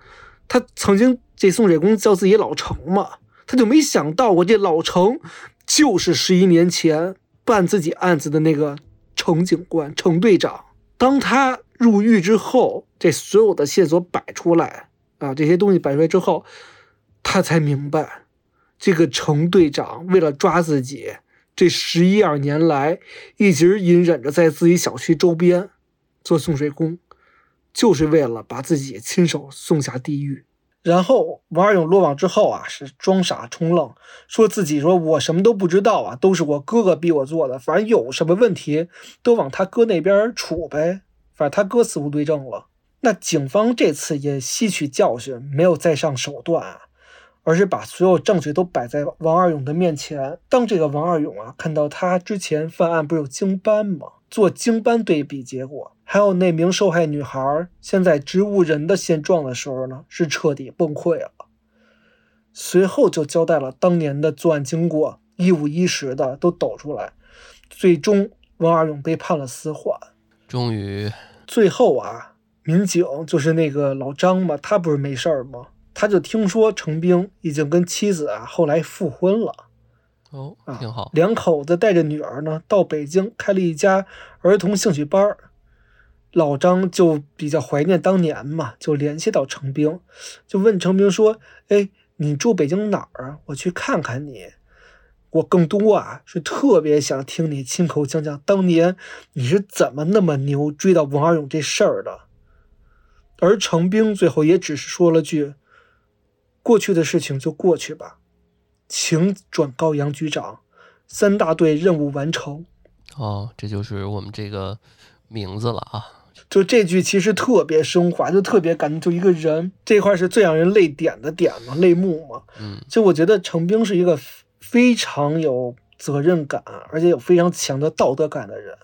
Speaker 1: 他曾经这送水工叫自己老程嘛，他就没想到我这老程就是十一年前办自己案子的那个程警官、程队长。当他入狱之后，这所有的线索摆出来啊，这些东西摆出来之后，他才明白，这个程队长为了抓自己，这十一二年来一直隐忍着在自己小区周边做送水工，就是为了把自己亲手送下地狱。然后王二勇落网之后啊，是装傻充愣，说自己说我什么都不知道啊，都是我哥哥逼我做的，反正有什么问题都往他哥那边杵呗，反正他哥死无对证了。那警方这次也吸取教训，没有再上手段啊，而是把所有证据都摆在王二勇的面前。当这个王二勇啊看到他之前犯案不是有经斑吗？做经斑对比结果，还有那名受害女孩现在植物人的现状的时候呢，是彻底崩溃了。随后就交代了当年的作案经过，一五一十的都抖出来。最终，王二勇被判了死缓。
Speaker 2: 终于，
Speaker 1: 最后啊，民警就是那个老张嘛，他不是没事儿吗？他就听说程兵已经跟妻子啊后来复婚了。
Speaker 2: 哦，
Speaker 1: 啊
Speaker 2: 挺好。
Speaker 1: 两口子带着女儿呢，到北京开了一家儿童兴趣班儿。老张就比较怀念当年嘛，就联系到程兵，就问程兵说：“哎，你住北京哪儿啊？我去看看你。我更多啊是特别想听你亲口讲讲当年你是怎么那么牛追到王二勇这事儿的。”而程兵最后也只是说了句：“过去的事情就过去吧，请转告杨局长，三大队任务完成。”
Speaker 2: 哦，这就是我们这个名字了啊！
Speaker 1: 就这句其实特别升华，就特别感动。就一个人这块是最让人泪点的点嘛，泪目嘛。
Speaker 2: 嗯，
Speaker 1: 就我觉得程兵是一个非常有责任感，而且有非常强的道德感的人。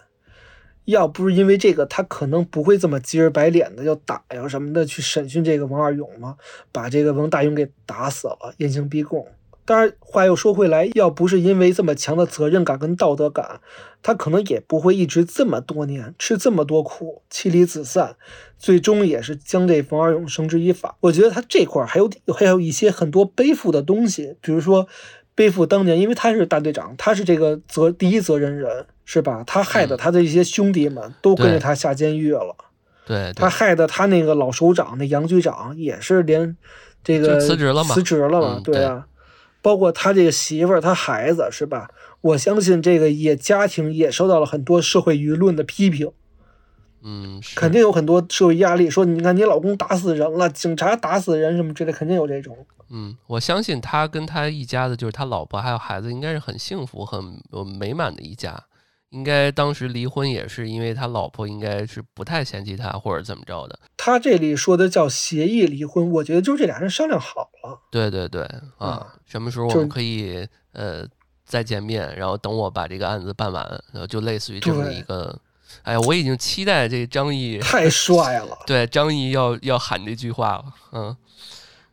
Speaker 1: 要不是因为这个，他可能不会这么急着白脸的要打呀什么的去审讯这个王二勇嘛，把这个王大勇给打死了，严刑逼供。当然，话又说回来，要不是因为这么强的责任感跟道德感，他可能也不会一直这么多年吃这么多苦，妻离子散，最终也是将这王二勇绳之以法。我觉得他这块还有还有一些很多背负的东西，比如说背负当年，因为他是大队长，他是这个责第一责任人。是吧？他害得他的一些兄弟们都跟着他下监狱了。
Speaker 2: 对，
Speaker 1: 他害得他那个老首长那杨局长也是连这个
Speaker 2: 辞职了嘛？
Speaker 1: 辞职了嘛？对啊，包括他这个媳妇儿、他孩子，是吧？我相信这个也家庭也受到了很多社会舆论的批评。
Speaker 2: 嗯，
Speaker 1: 肯定有很多社会压力，说你看你老公打死人了，警察打死人什么之类，肯定有这种。
Speaker 2: 嗯，我相信他跟他一家子，就是他老婆还有孩子，应该是很幸福、很美满的一家。应该当时离婚也是因为他老婆应该是不太嫌弃他或者怎么着的。
Speaker 1: 他这里说的叫协议离婚，我觉得就是这俩人商量好了。
Speaker 2: 对对对啊，什么时候我们可以呃再见面，然后等我把这个案子办完，然后就类似于这么一个。哎呀，我已经期待这张译
Speaker 1: 太帅了。
Speaker 2: 对，张译要要喊这句话了，嗯。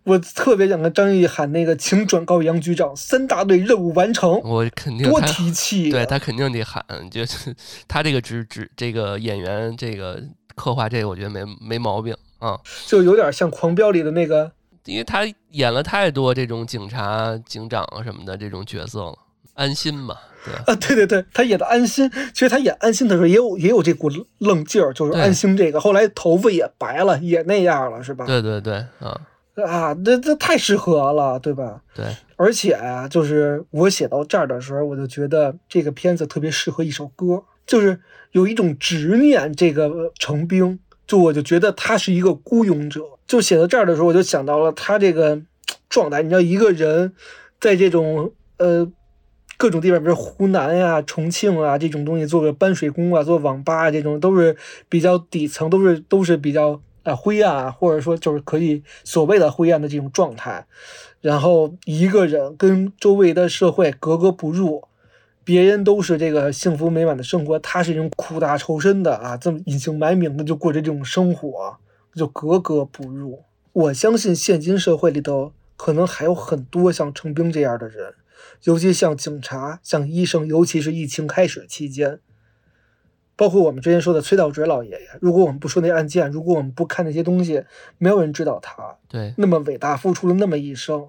Speaker 1: 我特别想跟张译喊那个，请转告杨局长，三大队任务完成。
Speaker 2: 我肯定
Speaker 1: 多提气，
Speaker 2: 对他肯定得喊，就是他这个只只这个演员这个刻画这个，我觉得没没毛病啊，
Speaker 1: 就有点像《狂飙》里的那个，
Speaker 2: 因为他演了太多这种警察、警长什么的这种角色了，安心嘛，对
Speaker 1: 啊，对对对，他演的安心，其实他演安心的时候也有也有这股愣劲儿，就是安心这个，后来头发也白了，也那样了，是吧？
Speaker 2: 对对对，啊。
Speaker 1: 啊，这这太适合了，对吧？
Speaker 2: 对，
Speaker 1: 而且啊，就是我写到这儿的时候，我就觉得这个片子特别适合一首歌，就是有一种执念。这个程兵，就我就觉得他是一个孤勇者。就写到这儿的时候，我就想到了他这个状态。你知道，一个人在这种呃各种地方，比如湖南呀、重庆啊这种东西，做个搬水工啊、做网吧啊，这种都是比较底层，都是都是比较。啊，灰暗啊，或者说就是可以所谓的灰暗的这种状态，然后一个人跟周围的社会格格不入，别人都是这个幸福美满的生活，他是一种苦大仇深的啊，这么隐姓埋名的就过着这种生活，就格格不入。我相信现今社会里头可能还有很多像程兵这样的人，尤其像警察、像医生，尤其是疫情开始期间。包括我们之前说的崔道哲老爷爷，如果我们不说那案件，如果我们不看那些东西，没有人知道他
Speaker 2: 对
Speaker 1: 那么伟大，付出了那么一生，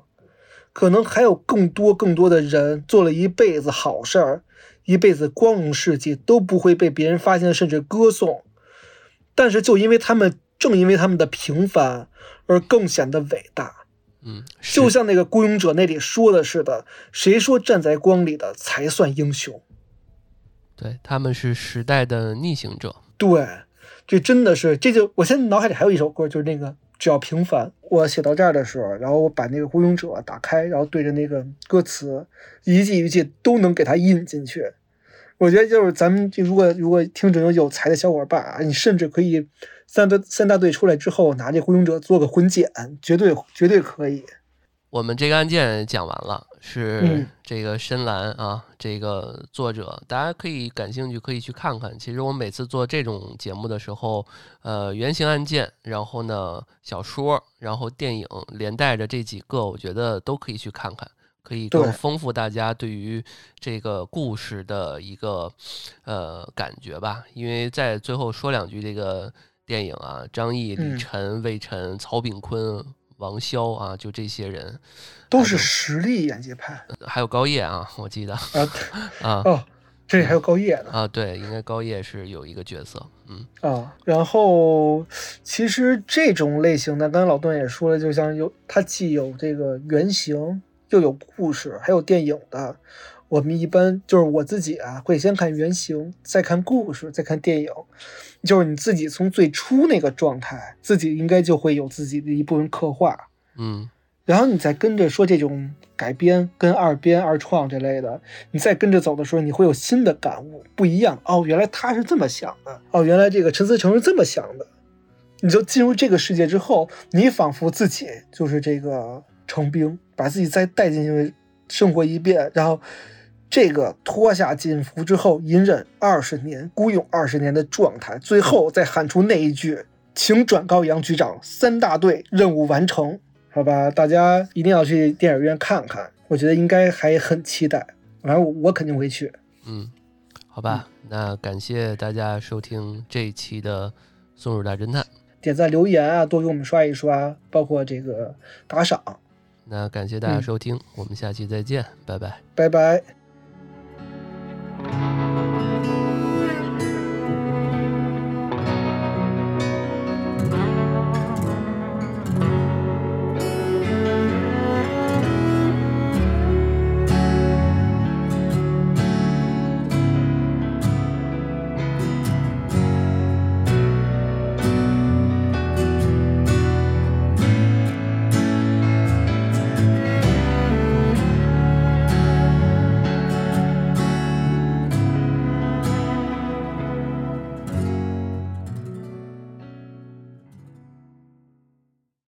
Speaker 1: 可能还有更多更多的人做了一辈子好事儿，一辈子光荣事迹都不会被别人发现，甚至歌颂。但是就因为他们，正因为他们的平凡，而更显得伟大。
Speaker 2: 嗯，
Speaker 1: 就像那个《孤勇者》那里说的似的，谁说站在光里的才算英雄？
Speaker 2: 对，他们是时代的逆行者。
Speaker 1: 对，这真的是，这就我现在脑海里还有一首歌，就是那个只要平凡。我写到这儿的时候，然后我把那个《孤勇者》打开，然后对着那个歌词，一句一句都能给它印进去。我觉得就是咱们如果如果听众有有才的小伙伴啊，你甚至可以三队三大队出来之后，拿这《孤勇者》做个混剪，绝对绝对可以。
Speaker 2: 我们这个案件讲完了，是这个深蓝啊，这个作者，大家可以感兴趣可以去看看。其实我每次做这种节目的时候，呃，原型案件，然后呢小说，然后电影连带着这几个，我觉得都可以去看看，可以更丰富大家对于这个故事的一个呃感觉吧。因为在最后说两句，这个电影啊，张译、李晨、魏晨、曹炳坤。王骁啊，就这些人，
Speaker 1: 都是实力演技派。
Speaker 2: 还有高叶啊，我记得
Speaker 1: 啊
Speaker 2: 啊
Speaker 1: 哦，这里还有高叶呢
Speaker 2: 啊，对，应该高叶是有一个角色，嗯
Speaker 1: 啊。然后其实这种类型的，刚才老段也说了，就像有它既有这个原型，又有故事，还有电影的。我们一般就是我自己啊，会先看原型，再看故事，再看电影。就是你自己从最初那个状态，自己应该就会有自己的一部分刻画，
Speaker 2: 嗯
Speaker 1: 然后你再跟着说这种改编、跟二编、二创这类的，你再跟着走的时候，你会有新的感悟，不一样哦。原来他是这么想的，哦，原来这个陈思诚是这么想的。你就进入这个世界之后，你仿佛自己就是这个程兵，把自己再带进去生活一遍，然后这个脱下锦服之后，隐忍二十年、孤勇二十年的状态，最后再喊出那一句：“请转告杨局长，三大队任务完成。”好吧，大家一定要去电影院看看，我觉得应该还很期待，反正我我肯定会去。
Speaker 2: 嗯，好吧，那感谢大家收听这一期的《松鼠大侦探》，
Speaker 1: 点赞留言啊，多给我们刷一刷，包括这个打赏，
Speaker 2: 那感谢大家收听，我们下期再见，拜拜。
Speaker 1: 拜拜。